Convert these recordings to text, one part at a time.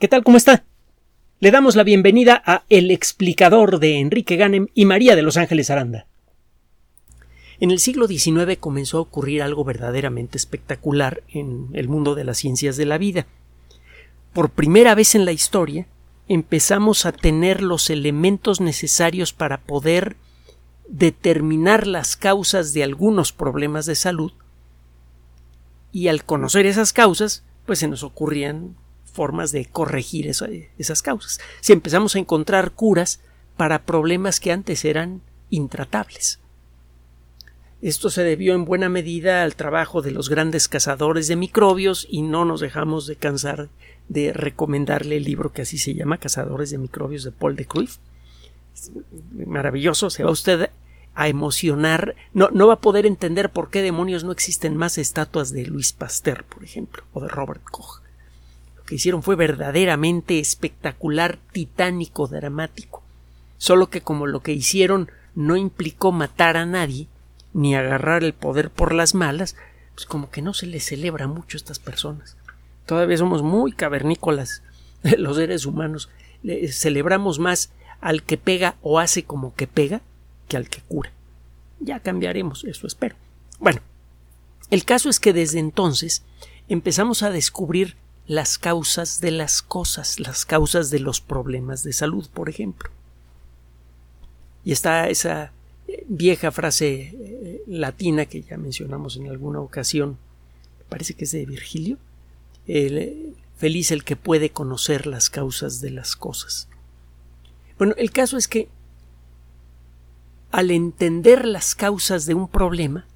¿Qué tal? ¿Cómo está? Le damos la bienvenida a El explicador de Enrique Ganem y María de Los Ángeles Aranda. En el siglo XIX comenzó a ocurrir algo verdaderamente espectacular en el mundo de las ciencias de la vida. Por primera vez en la historia empezamos a tener los elementos necesarios para poder determinar las causas de algunos problemas de salud y al conocer esas causas pues se nos ocurrían formas de corregir esas causas. Si empezamos a encontrar curas para problemas que antes eran intratables. Esto se debió en buena medida al trabajo de los grandes cazadores de microbios y no nos dejamos de cansar de recomendarle el libro que así se llama Cazadores de microbios de Paul de Cruyff. Maravilloso, se va usted a emocionar, no, no va a poder entender por qué demonios no existen más estatuas de Luis Pasteur, por ejemplo, o de Robert Koch que hicieron fue verdaderamente espectacular, titánico, dramático. Solo que como lo que hicieron no implicó matar a nadie, ni agarrar el poder por las malas, pues como que no se les celebra mucho a estas personas. Todavía somos muy cavernícolas los seres humanos. celebramos más al que pega o hace como que pega que al que cura. Ya cambiaremos, eso espero. Bueno, el caso es que desde entonces empezamos a descubrir las causas de las cosas, las causas de los problemas de salud, por ejemplo. Y está esa eh, vieja frase eh, latina que ya mencionamos en alguna ocasión, parece que es de Virgilio, el, feliz el que puede conocer las causas de las cosas. Bueno, el caso es que al entender las causas de un problema,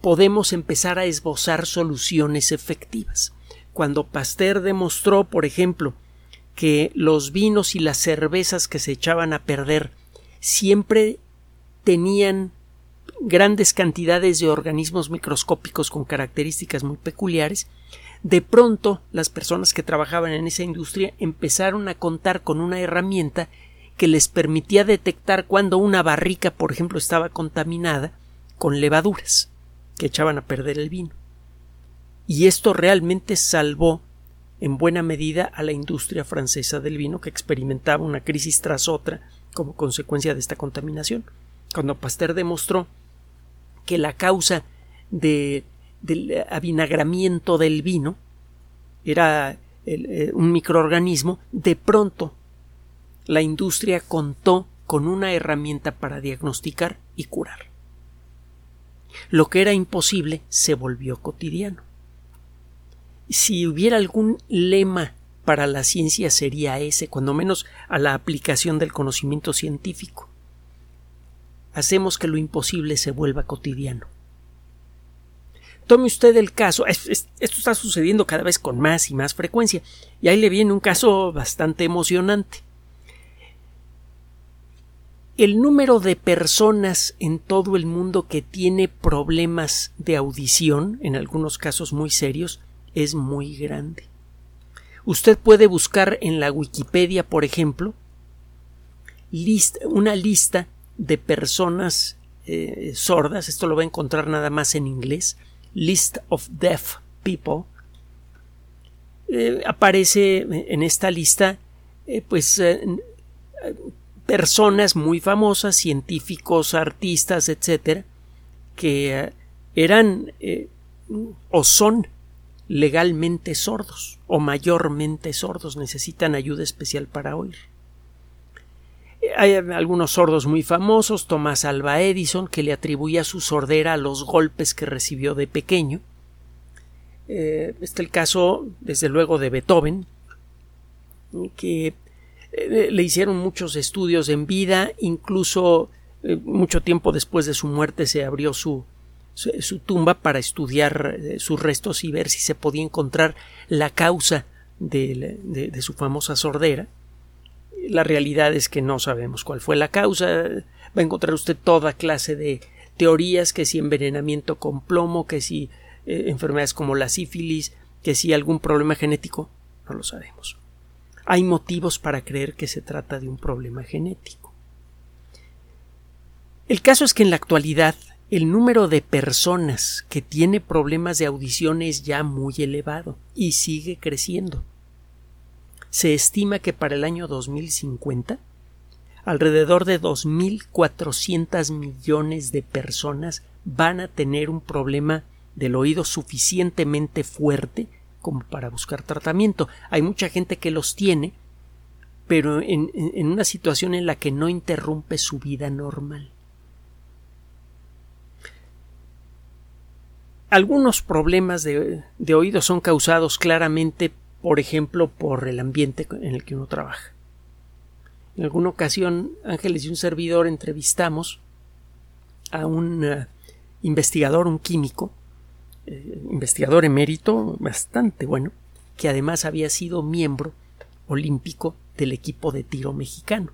podemos empezar a esbozar soluciones efectivas cuando Pasteur demostró, por ejemplo, que los vinos y las cervezas que se echaban a perder siempre tenían grandes cantidades de organismos microscópicos con características muy peculiares, de pronto las personas que trabajaban en esa industria empezaron a contar con una herramienta que les permitía detectar cuando una barrica, por ejemplo, estaba contaminada con levaduras que echaban a perder el vino y esto realmente salvó en buena medida a la industria francesa del vino que experimentaba una crisis tras otra como consecuencia de esta contaminación. Cuando Pasteur demostró que la causa de, del avinagramiento del vino era eh, un microorganismo, de pronto la industria contó con una herramienta para diagnosticar y curar. Lo que era imposible se volvió cotidiano si hubiera algún lema para la ciencia sería ese, cuando menos a la aplicación del conocimiento científico. Hacemos que lo imposible se vuelva cotidiano. Tome usted el caso, esto está sucediendo cada vez con más y más frecuencia, y ahí le viene un caso bastante emocionante. El número de personas en todo el mundo que tiene problemas de audición, en algunos casos muy serios, es muy grande. Usted puede buscar en la Wikipedia, por ejemplo, una lista de personas eh, sordas, esto lo va a encontrar nada más en inglés, List of Deaf People. Eh, aparece en esta lista eh, pues personas muy famosas, científicos, artistas, etcétera, que eran o son legalmente sordos o mayormente sordos necesitan ayuda especial para oír. Hay algunos sordos muy famosos, Tomás Alba Edison, que le atribuía su sordera a los golpes que recibió de pequeño. Eh, está el caso, desde luego, de Beethoven, que eh, le hicieron muchos estudios en vida, incluso eh, mucho tiempo después de su muerte se abrió su, su, tumba para estudiar eh, sus restos y ver si se podía encontrar la causa de, su famosa sordera. La realidad es que no sabemos cuál fue la causa. Va a encontrar usted toda clase de teorías, que si envenenamiento con plomo, que si eh, enfermedades como la sífilis, que si algún problema genético. No lo sabemos. Hay motivos para creer que se trata de un problema genético. El caso es que en la actualidad el número de personas que tiene problemas de audición es ya muy elevado y sigue creciendo. se estima que para el año 2050 alrededor de 2.400 millones de personas van a tener un problema del oído suficientemente fuerte como para buscar tratamiento. Hay mucha gente que los tiene, pero en, una situación en la que no interrumpe su vida normal. Algunos problemas de, oído son causados claramente, por ejemplo, por el ambiente en el que uno trabaja. En alguna ocasión, Ángeles y un servidor entrevistamos a un eh, investigador, un químico, eh, investigador emérito, bastante bueno, que además había sido miembro olímpico del equipo de tiro mexicano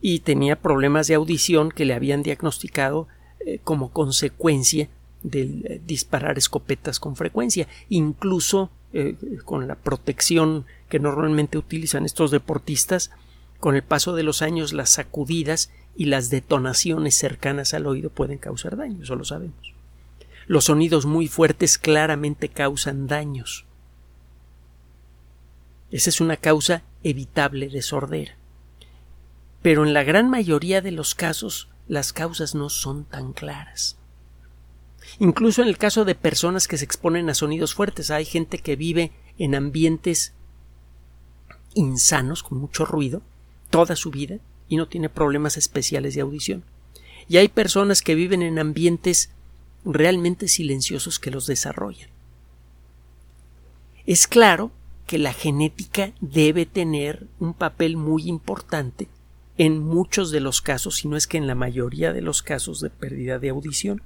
y tenía problemas de audición que le habían diagnosticado eh, como consecuencia del disparar escopetas con frecuencia, incluso con la protección que normalmente utilizan estos deportistas, con el paso de los años las sacudidas y las detonaciones cercanas al oído pueden causar daño, eso lo sabemos. Los sonidos muy fuertes claramente causan daños. Esa es una causa evitable de sordera. Pero en la gran mayoría de los casos las causas no son tan claras. Incluso en el caso de personas que se exponen a sonidos fuertes, hay gente que vive en ambientes insanos, con mucho ruido, toda su vida y no tiene problemas especiales de audición. Y hay personas que viven en ambientes realmente silenciosos que los desarrollan. Es claro que la genética debe tener un papel muy importante en muchos de los casos, si no es que en la mayoría de los casos de pérdida de audición.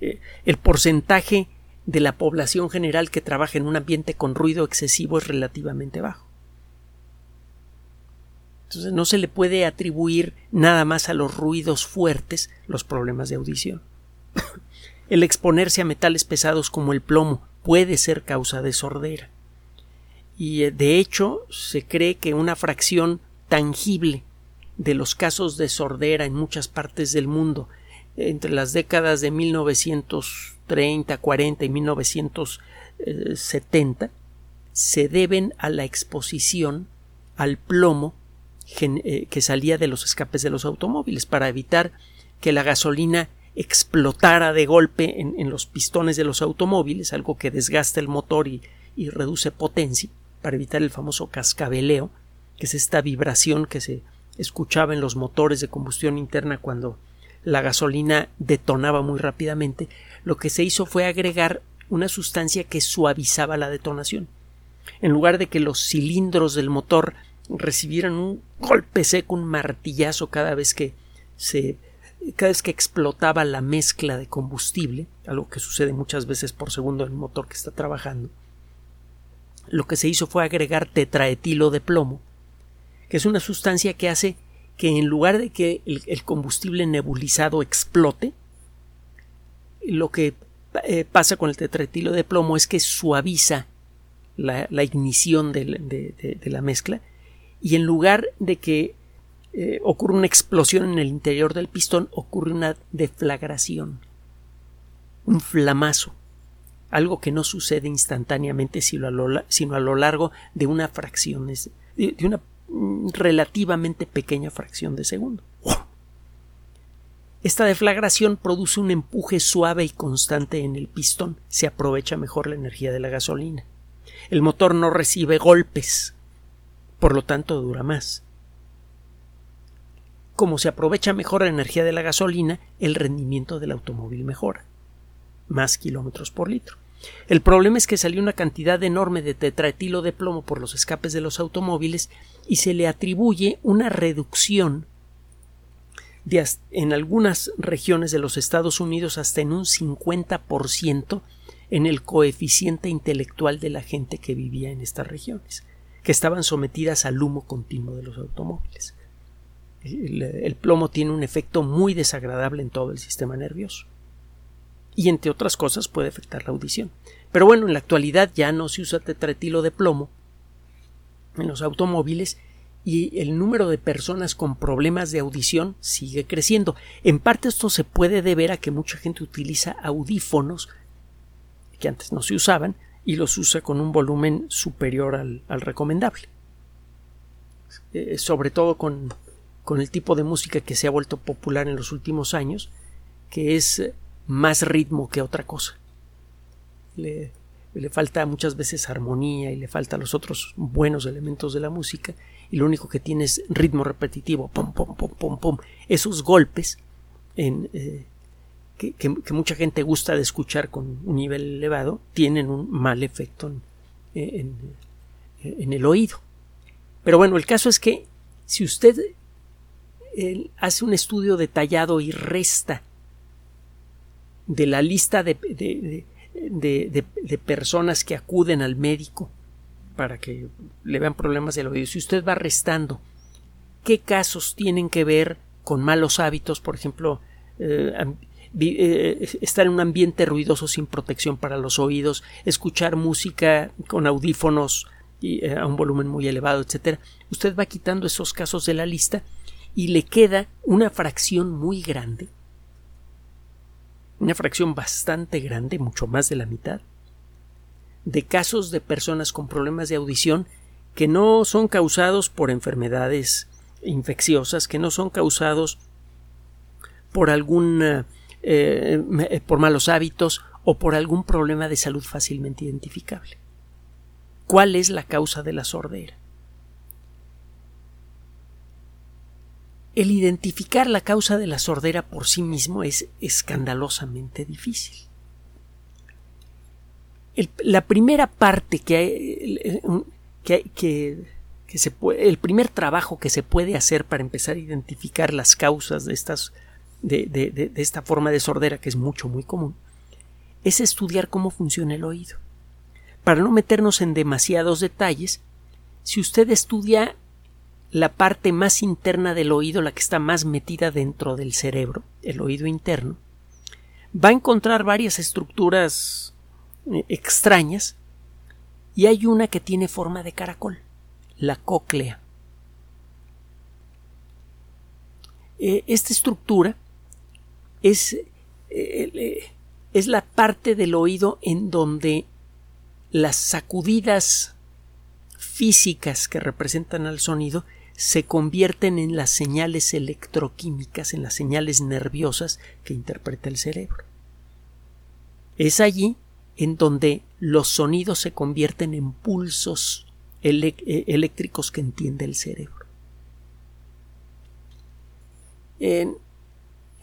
El porcentaje de la población general que trabaja en un ambiente con ruido excesivo es relativamente bajo. Entonces no se le puede atribuir nada más a los ruidos fuertes los problemas de audición. el exponerse a metales pesados como el plomo puede ser causa de sordera. Y eh, de hecho se cree que una fracción tangible de los casos de sordera en muchas partes del mundo entre las décadas de 1930, 40 y 1970 se deben a la exposición al plomo eh, que salía de los escapes de los automóviles para evitar que la gasolina explotara de golpe en, los pistones de los automóviles, algo que desgasta el motor y reduce potencia, para evitar el famoso cascabeleo, que es esta vibración que se escuchaba en los motores de combustión interna cuando la gasolina detonaba muy rápidamente, lo que se hizo fue agregar una sustancia que suavizaba la detonación. En lugar de que los cilindros del motor recibieran un golpe seco, un martillazo cada vez que se cada vez que explotaba la mezcla de combustible, algo que sucede muchas veces por segundo en el motor que está trabajando, lo que se hizo fue agregar tetraetilo de plomo, que es una sustancia que hace que en lugar de que el, combustible nebulizado explote, lo que eh, pasa con el tetraetilo de plomo es que suaviza la, ignición de la mezcla y en lugar de que eh, ocurra una explosión en el interior del pistón, ocurre una deflagración, un flamazo, algo que no sucede instantáneamente sino a lo, sino a lo largo de una fracción, de, una relativamente pequeña fracción de segundo. Esta deflagración produce un empuje suave y constante en el pistón, se aprovecha mejor la energía de la gasolina. El motor no recibe golpes, por lo tanto dura más. Como se aprovecha mejor la energía de la gasolina, el rendimiento del automóvil mejora. Más kilómetros por litro. El problema es que salió una cantidad enorme de tetraetilo de plomo por los escapes de los automóviles y se le atribuye una reducción en algunas regiones de los Estados Unidos hasta en un 50% en el coeficiente intelectual de la gente que vivía en estas regiones que estaban sometidas al humo continuo de los automóviles. El, plomo tiene un efecto muy desagradable en todo el sistema nervioso. Y entre otras cosas puede afectar la audición. Pero bueno, en la actualidad ya no se usa tetretilo de plomo en los automóviles y el número de personas con problemas de audición sigue creciendo. En parte esto se puede deber a que mucha gente utiliza audífonos que antes no se usaban y los usa con un volumen superior al, recomendable. Eh, sobre todo con, con el tipo de música que se ha vuelto popular en los últimos años, que es más ritmo que otra cosa. Le, le falta muchas veces armonía y le falta los otros buenos elementos de la música y lo único que tiene es ritmo repetitivo, pum, pum, pum, pum, pum. Esos golpes en, eh, que, mucha gente gusta de escuchar con un nivel elevado tienen un mal efecto en, en, el oído. Pero bueno, el caso es que si usted hace un estudio detallado y resta de la lista de, de, de, personas que acuden al médico para que le vean problemas del oído, si usted va restando qué casos tienen que ver con malos hábitos, por ejemplo, eh, eh, estar en un ambiente ruidoso sin protección para los oídos, escuchar música con audífonos y, eh, a un volumen muy elevado, etcétera, usted va quitando esos casos de la lista y le queda una fracción muy grande una fracción bastante grande, mucho más de la mitad, de casos de personas con problemas de audición que no son causados por enfermedades infecciosas, que no son causados por algún eh, eh, por malos hábitos o por algún problema de salud fácilmente identificable. ¿Cuál es la causa de la sordera? El identificar la causa de la sordera por sí mismo es escandalosamente difícil. la primera parte que, que, que, el primer trabajo que se puede hacer para empezar a identificar las causas de, esta forma de sordera que es mucho muy común es estudiar cómo funciona el oído. Para no meternos en demasiados detalles, si usted estudia la parte más interna del oído, la que está más metida dentro del cerebro, el oído interno, va a encontrar varias estructuras eh, extrañas y hay una que tiene forma de caracol, la cóclea. Eh, esta estructura es, eh, es la parte del oído en donde las sacudidas físicas que representan al sonido se convierten en las señales electroquímicas, en las señales nerviosas que interpreta el cerebro. Es allí en donde los sonidos se convierten en pulsos eh, eléctricos que entiende el cerebro.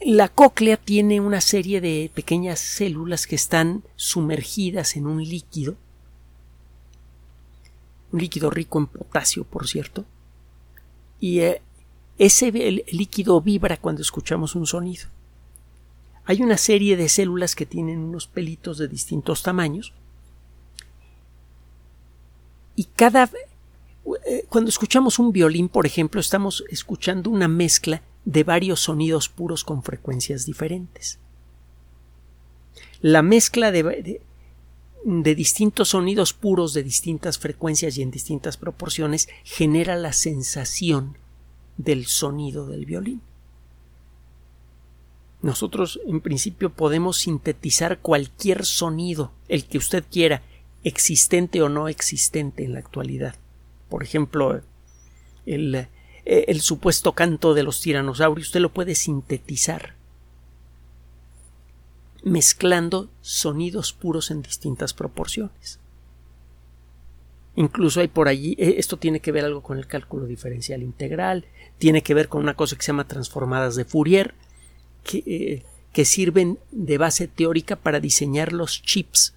la cóclea tiene una serie de pequeñas células que están sumergidas en un líquido, un líquido rico en potasio, por cierto, y eh, ese líquido vibra cuando escuchamos un sonido. Hay una serie de células que tienen unos pelitos de distintos tamaños y cada eh, cuando escuchamos un violín, por ejemplo, estamos escuchando una mezcla de varios sonidos puros con frecuencias diferentes. La mezcla de, de distintos sonidos puros de distintas frecuencias y en distintas proporciones genera la sensación del sonido del violín. Nosotros en principio podemos sintetizar cualquier sonido, el que usted quiera, existente o no existente en la actualidad. Por ejemplo, el, eh, el supuesto canto de los tiranosaurios, usted lo puede sintetizar mezclando sonidos puros en distintas proporciones. Incluso hay por allí, eh, esto tiene que ver algo con el cálculo diferencial integral, tiene que ver con una cosa que se llama transformadas de Fourier, que, eh, que sirven de base teórica para diseñar los chips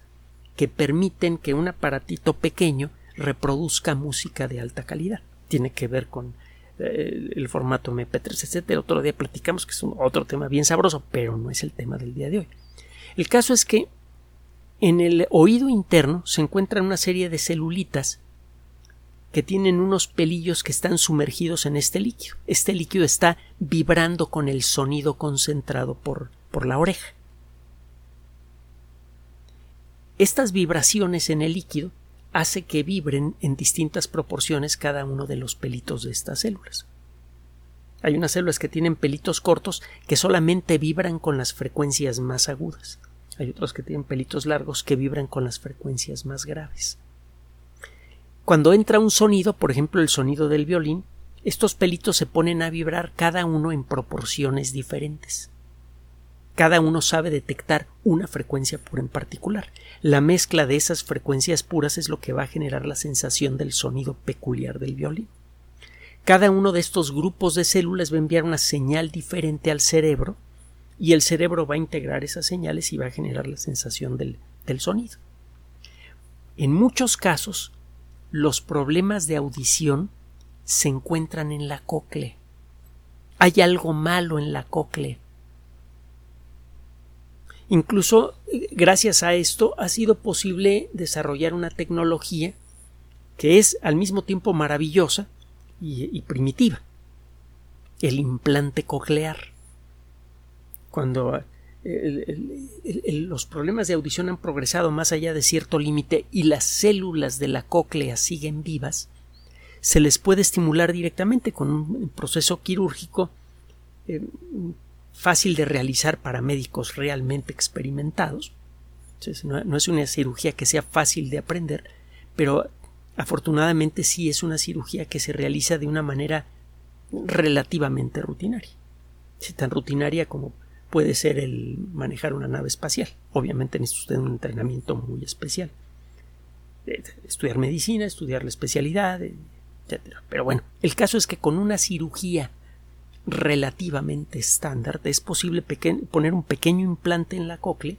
que permiten que un aparatito pequeño reproduzca música de alta calidad. Tiene que ver con eh, el formato MP3, etc. Otro día platicamos que es otro tema bien sabroso, pero no es el tema del día de hoy. El caso es que en el oído interno se encuentran una serie de celulitas que tienen unos pelillos que están sumergidos en este líquido. Este líquido está vibrando con el sonido concentrado por, por la oreja. Estas vibraciones en el líquido hace que vibren en distintas proporciones cada uno de los pelitos de estas células. Hay unas células que tienen pelitos cortos que solamente vibran con las frecuencias más agudas. Hay otros que tienen pelitos largos que vibran con las frecuencias más graves. Cuando entra un sonido, por ejemplo el sonido del violín, estos pelitos se ponen a vibrar cada uno en proporciones diferentes. Cada uno sabe detectar una frecuencia pura en particular. La mezcla de esas frecuencias puras es lo que va a generar la sensación del sonido peculiar del violín. Cada uno de estos grupos de células va a enviar una señal diferente al cerebro y el cerebro va a integrar esas señales y va a generar la sensación del, del sonido. En muchos casos, los problemas de audición se encuentran en la cóclea. Hay algo malo en la cóclea. Incluso gracias a esto ha sido posible desarrollar una tecnología que es al mismo tiempo maravillosa y, primitiva. El implante coclear. Cuando los problemas de audición han progresado más allá de cierto límite y las células de la cóclea siguen vivas, se les puede estimular directamente con un proceso quirúrgico eh, fácil de realizar para médicos realmente experimentados. no, es una cirugía que sea fácil de aprender, pero afortunadamente sí es una cirugía que se realiza de una manera relativamente rutinaria. tan rutinaria como puede ser el manejar una nave espacial. Obviamente necesita usted un entrenamiento muy especial. Eh, estudiar medicina, estudiar la especialidad, eh, pero bueno, el caso es que con una cirugía relativamente estándar es posible poner un pequeño implante en la cóclea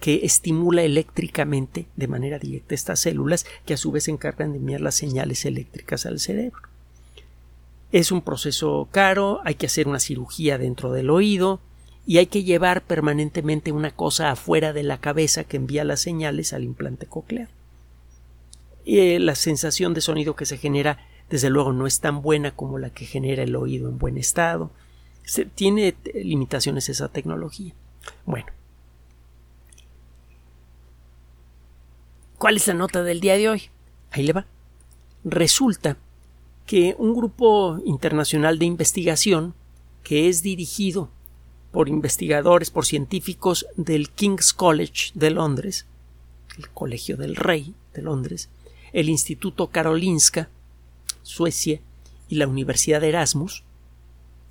que estimula eléctricamente de manera directa estas células que a su vez se encargan de enviar las señales eléctricas al cerebro. Es un proceso caro, hay que hacer una cirugía dentro del oído y hay que llevar permanentemente una cosa afuera de la cabeza que envía las señales al implante coclear. Y la sensación de sonido que se genera, desde luego, no es tan buena como la que genera el oído en buen estado. Se, tiene limitaciones esa tecnología. Bueno. ¿Cuál es la nota del día de hoy? Ahí le va. Resulta que un grupo internacional de investigación que es dirigido por investigadores, por científicos del King's College de Londres, el Colegio del Rey de Londres, el Instituto Karolinska, Suecia, y la Universidad de Erasmus.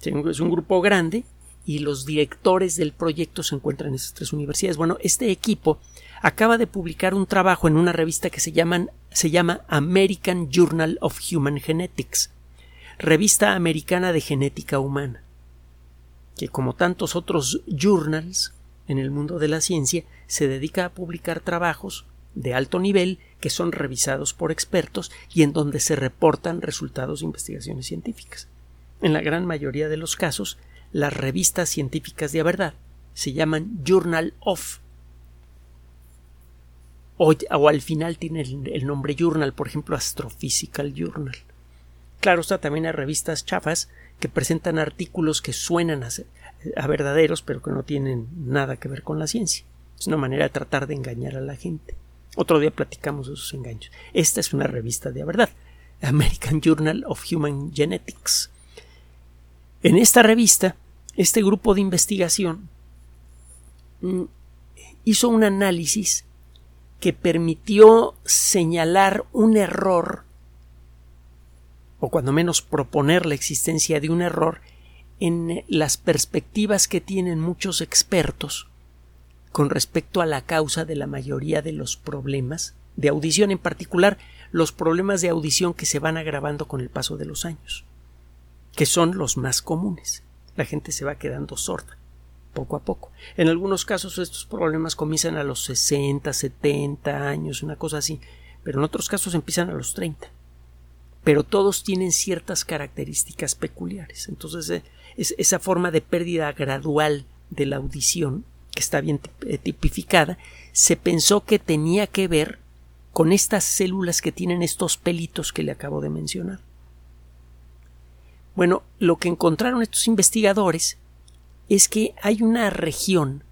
Es un grupo grande y los directores del proyecto se encuentran en esas tres universidades. Bueno, este equipo acaba de publicar un trabajo en una revista que se, se llama American Journal of Human Genetics, revista americana de genética humana, que como tantos otros journals en el mundo de la ciencia se dedica a publicar trabajos de alto nivel que son revisados por expertos y en donde se reportan resultados de investigaciones científicas. En la gran mayoría de los casos, las revistas científicas de verdad se llaman Journal of o, al final tiene el, nombre Journal, por ejemplo Astrophysical Journal. Claro está también hay revistas chafas que presentan artículos que suenan a verdaderos pero que no tienen nada que ver con la ciencia. Es una manera de tratar de engañar a la gente. Otro día platicamos de esos engaños. Esta es una revista de verdad, American Journal of Human Genetics. En esta revista, este grupo de investigación mm, hizo un análisis que permitió señalar un error, o cuando menos proponer la existencia de un error, en las perspectivas que tienen muchos expertos con respecto a la causa de la mayoría de los problemas de audición, en particular los problemas de audición que se van agravando con el paso de los años, que son los más comunes. La gente se va quedando sorda poco a poco. En algunos casos estos problemas comienzan a los 60, 70 años, una cosa así, pero en otros casos empiezan a los 30. Pero todos tienen ciertas características peculiares. Entonces, eh, es esa forma de pérdida gradual de la audición que está bien eh, tipificada, se pensó que tenía que ver con estas células que tienen estos pelitos que le acabo de mencionar. Bueno, lo que encontraron estos investigadores es que hay una región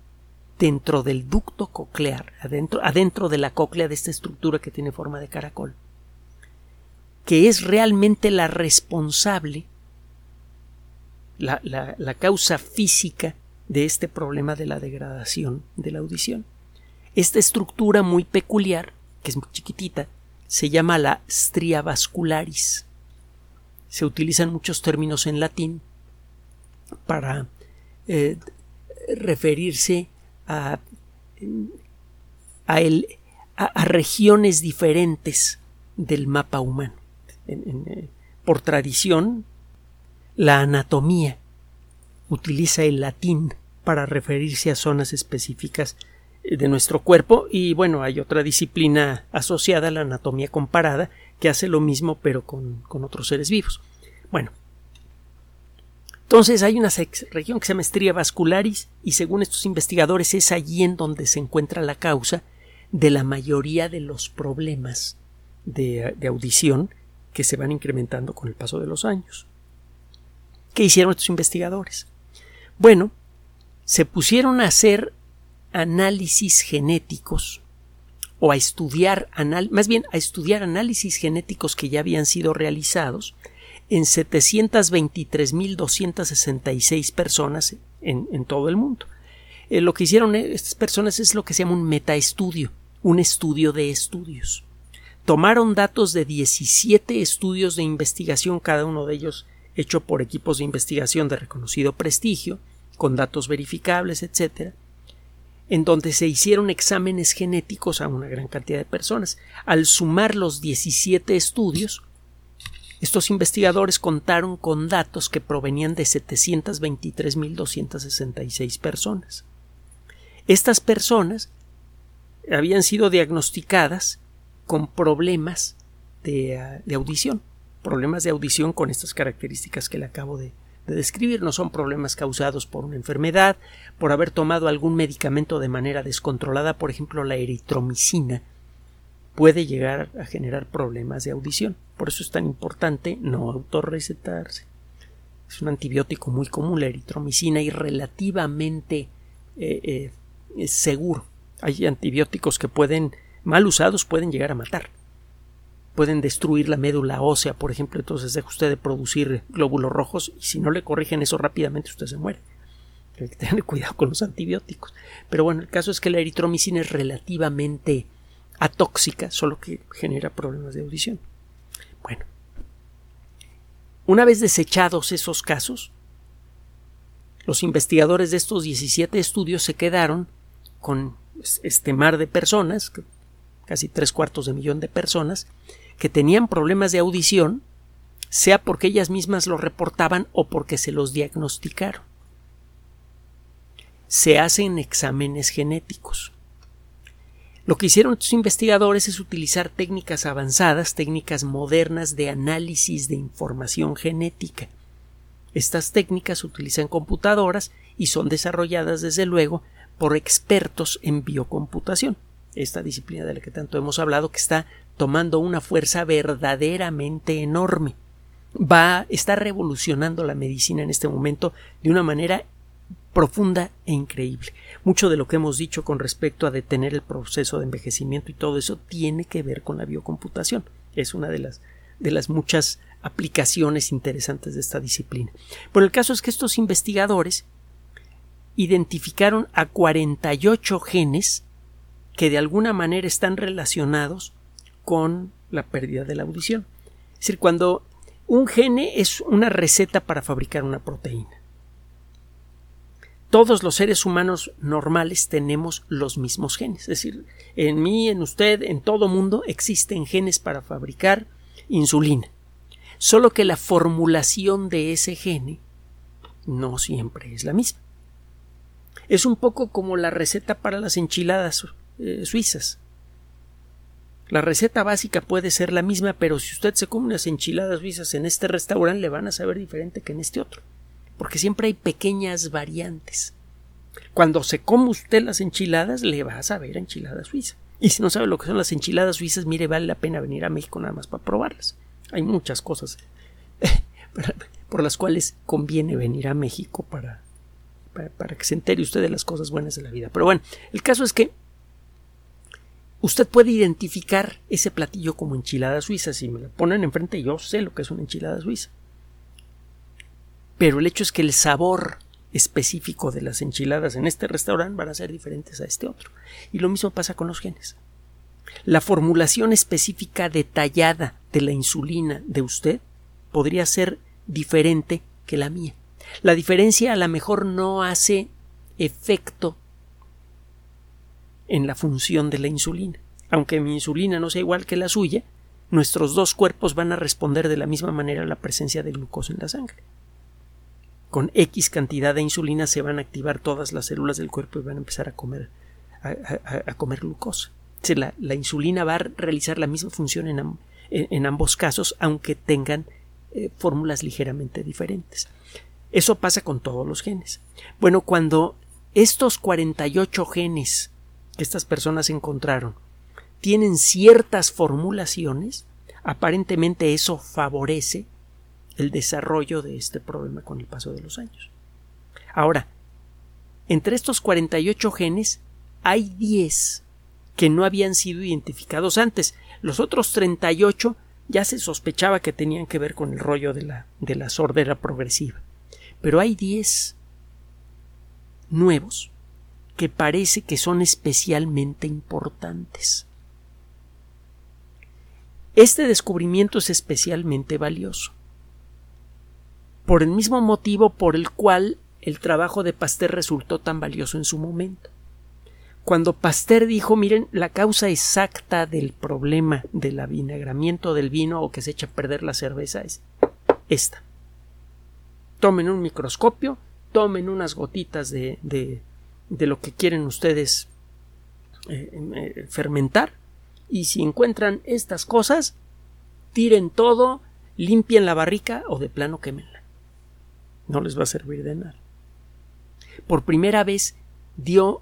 dentro del ducto coclear, adentro, adentro de la cóclea de esta estructura que tiene forma de caracol, que es realmente la responsable, la, la causa física de este problema de la degradación de la audición. Esta estructura muy peculiar, que es muy chiquitita, se llama la stria vascularis. Se utilizan muchos términos en latín para eh, referirse a, a, regiones diferentes del mapa humano. Eh, por tradición, la anatomía utiliza el latín para referirse a zonas específicas de nuestro cuerpo y bueno, hay otra disciplina asociada, la anatomía comparada, que hace lo mismo pero con, otros seres vivos. Bueno, entonces hay una región que se llama estría vascularis y según estos investigadores es allí en donde se encuentra la causa de la mayoría de los problemas de, de audición que se van incrementando con el paso de los años. ¿Qué hicieron estos investigadores? Bueno, se pusieron a hacer análisis genéticos o a estudiar, más bien a estudiar análisis genéticos que ya habían sido realizados en 723.266 personas en, todo el mundo. Eh, lo que hicieron estas personas es lo que se llama un metaestudio, un estudio de estudios. Tomaron datos de 17 estudios de investigación, cada uno de ellos hecho por equipos de investigación de reconocido prestigio, con datos verificables, etc., en donde se hicieron exámenes genéticos a una gran cantidad de personas. Al sumar los 17 estudios, estos investigadores contaron con datos que provenían de 723.266 personas. Estas personas habían sido diagnosticadas con problemas de, de, audición, problemas de audición con estas características que le acabo de, de describir no son problemas causados por una enfermedad, por haber tomado algún medicamento de manera descontrolada, por ejemplo la eritromicina, puede llegar a generar problemas de audición. Por eso es tan importante no autorrecetarse. Es un antibiótico muy común la eritromicina y relativamente eh, eh, seguro. Hay antibióticos que pueden, mal usados, pueden llegar a matar pueden destruir la médula ósea, por ejemplo, entonces deja usted de producir glóbulos rojos y si no le corrigen eso rápidamente usted se muere. Hay que tener cuidado con los antibióticos. Pero bueno, el caso es que la eritromicina es relativamente atóxica, solo que genera problemas de audición. Bueno, una vez desechados esos casos, los investigadores de estos 17 estudios se quedaron con este mar de personas, casi tres cuartos de millón de personas, que tenían problemas de audición, sea porque ellas mismas lo reportaban o porque se los diagnosticaron. Se hacen exámenes genéticos. Lo que hicieron estos investigadores es utilizar técnicas avanzadas, técnicas modernas de análisis de información genética. Estas técnicas utilizan computadoras y son desarrolladas desde luego por expertos en biocomputación, esta disciplina de la que tanto hemos hablado que está tomando una fuerza verdaderamente enorme. Va, está revolucionando la medicina en este momento de una manera profunda e increíble. Mucho de lo que hemos dicho con respecto a detener el proceso de envejecimiento y todo eso tiene que ver con la biocomputación. Es una de las, de las muchas aplicaciones interesantes de esta disciplina. Pero el caso es que estos investigadores identificaron a 48 genes que de alguna manera están relacionados con la pérdida de la audición. Es decir, cuando un gene es una receta para fabricar una proteína. Todos los seres humanos normales tenemos los mismos genes. Es decir, en mí, en usted, en todo mundo existen genes para fabricar insulina. Solo que la formulación de ese gene no siempre es la misma. Es un poco como la receta para las enchiladas eh, suizas. La receta básica puede ser la misma, pero si usted se come unas enchiladas suizas en este restaurante, le van a saber diferente que en este otro. Porque siempre hay pequeñas variantes. Cuando se come usted las enchiladas, le va a saber a enchilada suiza. Y si no sabe lo que son las enchiladas suizas, mire, vale la pena venir a México nada más para probarlas. Hay muchas cosas por las cuales conviene venir a México para, para, para que se entere usted de las cosas buenas de la vida. Pero bueno, el caso es que Usted puede identificar ese platillo como enchilada suiza. Si me la ponen enfrente, yo sé lo que es una enchilada suiza. Pero el hecho es que el sabor específico de las enchiladas en este restaurante van a ser diferentes a este otro. Y lo mismo pasa con los genes. La formulación específica detallada de la insulina de usted podría ser diferente que la mía. La diferencia a lo mejor no hace efecto en la función de la insulina. Aunque mi insulina no sea igual que la suya, nuestros dos cuerpos van a responder de la misma manera a la presencia de glucosa en la sangre. Con X cantidad de insulina se van a activar todas las células del cuerpo y van a empezar a comer, a, comer glucosa. la, insulina va a realizar la misma función en, ambos casos, aunque tengan eh, fórmulas ligeramente diferentes. Eso pasa con todos los genes. Bueno, cuando estos 48 genes que estas personas encontraron tienen ciertas formulaciones, aparentemente eso favorece el desarrollo de este problema con el paso de los años. Ahora, entre estos 48 genes hay 10 que no habían sido identificados antes. Los otros 38 ya se sospechaba que tenían que ver con el rollo de la, de la sordera progresiva. Pero hay 10 nuevos que parece que son especialmente importantes. Este descubrimiento es especialmente valioso por el mismo motivo por el cual el trabajo de Pasteur resultó tan valioso en su momento. Cuando Pasteur dijo, miren, la causa exacta del problema del avinagramiento del vino o que se echa a perder la cerveza es esta. Tomen un microscopio, tomen unas gotitas de, de, lo que quieren ustedes eh, eh, fermentar y si encuentran estas cosas, tiren todo, limpien la barrica o de plano quémenla. No les va a servir de nada. Por primera vez dio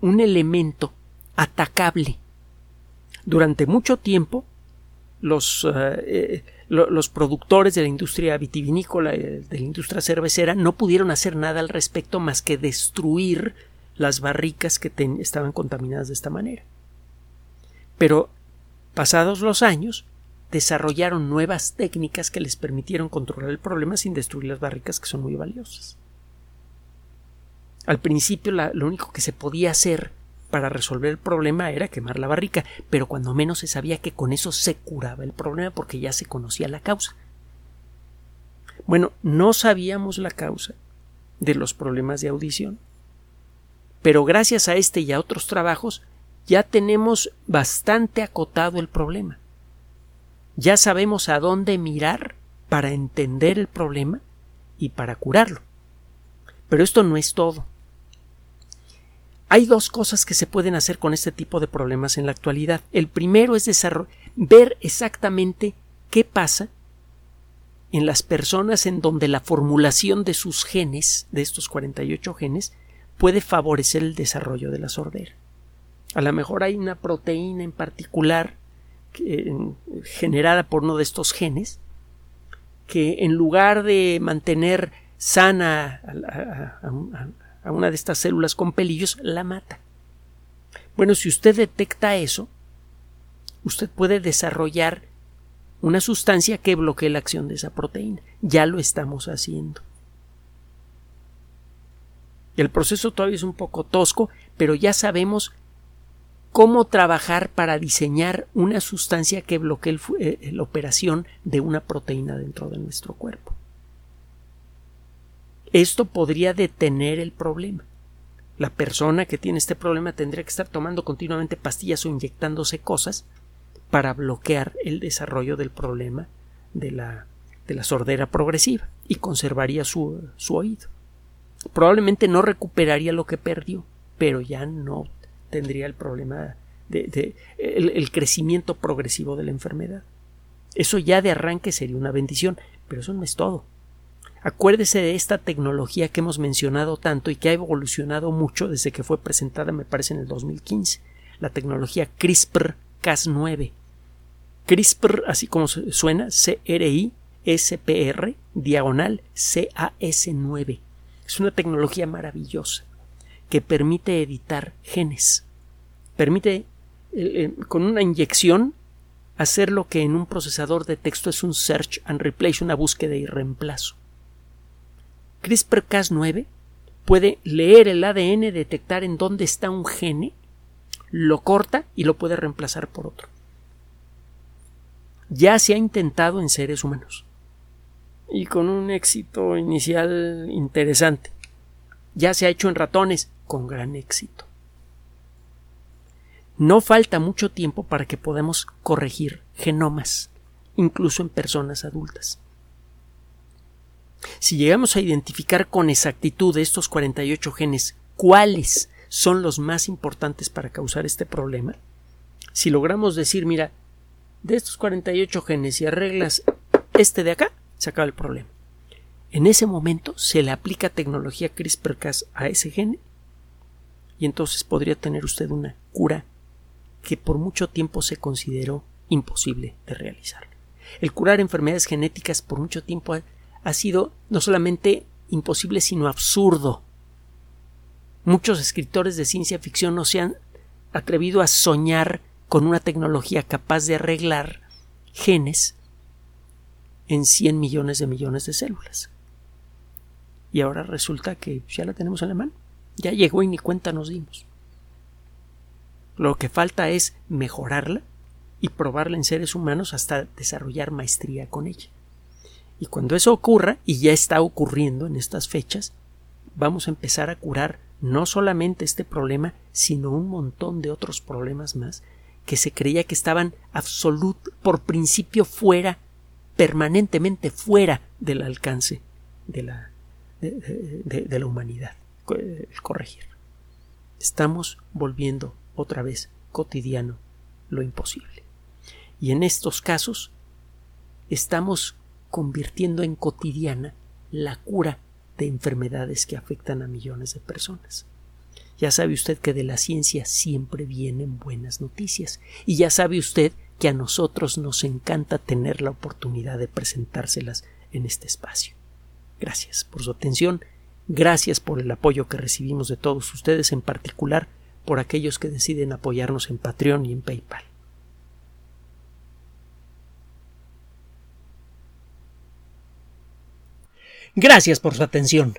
un elemento atacable. Durante mucho tiempo, los, eh, los productores de la industria vitivinícola, de la industria cervecera, no pudieron hacer nada al respecto más que destruir las barricas que estaban contaminadas de esta manera. Pero, pasados los años, desarrollaron nuevas técnicas que les permitieron controlar el problema sin destruir las barricas que son muy valiosas. Al principio lo único que se podía hacer para resolver el problema era quemar la barrica, pero cuando menos se sabía que con eso se curaba el problema porque ya se conocía la causa. Bueno, no sabíamos la causa de los problemas de audición, pero gracias a este y a otros trabajos ya tenemos bastante acotado el problema. Ya sabemos a dónde mirar para entender el problema y para curarlo. Pero esto no es todo. Hay dos cosas que se pueden hacer con este tipo de problemas en la actualidad. El primero es ver exactamente qué pasa en las personas en donde la formulación de sus genes, de estos 48 genes, puede favorecer el desarrollo de la sordera. A lo mejor hay una proteína en particular generada por uno de estos genes que en lugar de mantener sana a, una de estas células con pelillos, la mata. Bueno, si usted detecta eso, usted puede desarrollar una sustancia que bloquee la acción de esa proteína. Ya lo estamos haciendo. El proceso todavía es un poco tosco, pero ya sabemos cómo trabajar para diseñar una sustancia que bloquee eh, la operación de una proteína dentro de nuestro cuerpo. Esto podría detener el problema. La persona que tiene este problema tendría que estar tomando continuamente pastillas o inyectándose cosas para bloquear el desarrollo del problema de la, de la sordera progresiva y conservaría su, su oído. Probablemente no recuperaría lo que perdió, pero ya no tendría el problema de, el, crecimiento progresivo de la enfermedad. Eso ya de arranque sería una bendición, pero eso no es todo. Acuérdese de esta tecnología que hemos mencionado tanto y que ha evolucionado mucho desde que fue presentada, me parece, en el 2015, la tecnología CRISPR-Cas9. CRISPR, así como suena, C-R-I-S-P-R, diagonal C-A-S-9. Es una tecnología maravillosa que permite editar genes. Permite, eh, eh, con una inyección, hacer lo que en un procesador de texto es un search and replace, una búsqueda y reemplazo. CRISPR-Cas9 puede leer el ADN, detectar en dónde está un gene, lo corta y lo puede reemplazar por otro. Ya se ha intentado en seres humanos y con un éxito inicial interesante. Ya se ha hecho en ratones con gran éxito. No falta mucho tiempo para que podamos corregir genomas, incluso en personas adultas. Si llegamos a identificar con exactitud estos 48 genes, cuáles son los más importantes para causar este problema, si logramos decir, mira, de estos 48 genes y arreglas este de acá, se acaba el problema. En ese momento se le aplica tecnología CRISPR-Cas a ese gene y entonces podría tener usted una cura que por mucho tiempo se consideró imposible de realizar. El curar enfermedades genéticas por mucho tiempo ha, sido no solamente imposible, sino absurdo. Muchos escritores de ciencia ficción no se han atrevido a soñar con una tecnología capaz de arreglar genes en 100 millones de millones de células. Y ahora resulta que ya la tenemos en la mano. Ya llegó y ni cuenta nos dimos. Lo que falta es mejorarla y probarla en seres humanos hasta desarrollar maestría con ella. Y cuando eso ocurra, y ya está ocurriendo en estas fechas, vamos a empezar a curar no solamente este problema, sino un montón de otros problemas más que se creía que estaban absolut por principio fuera, permanentemente fuera del alcance de la, de, la humanidad. El corregir. Estamos volviendo otra vez cotidiano lo imposible. Y en estos casos estamos convirtiendo en cotidiana la cura de enfermedades que afectan a millones de personas. Ya sabe usted que de la ciencia siempre vienen buenas noticias y ya sabe usted que a nosotros nos encanta tener la oportunidad de presentárselas en este espacio. Gracias por su atención, gracias por el apoyo que recibimos de todos ustedes, en particular por aquellos que deciden apoyarnos en Patreon y en PayPal. Gracias por su atención.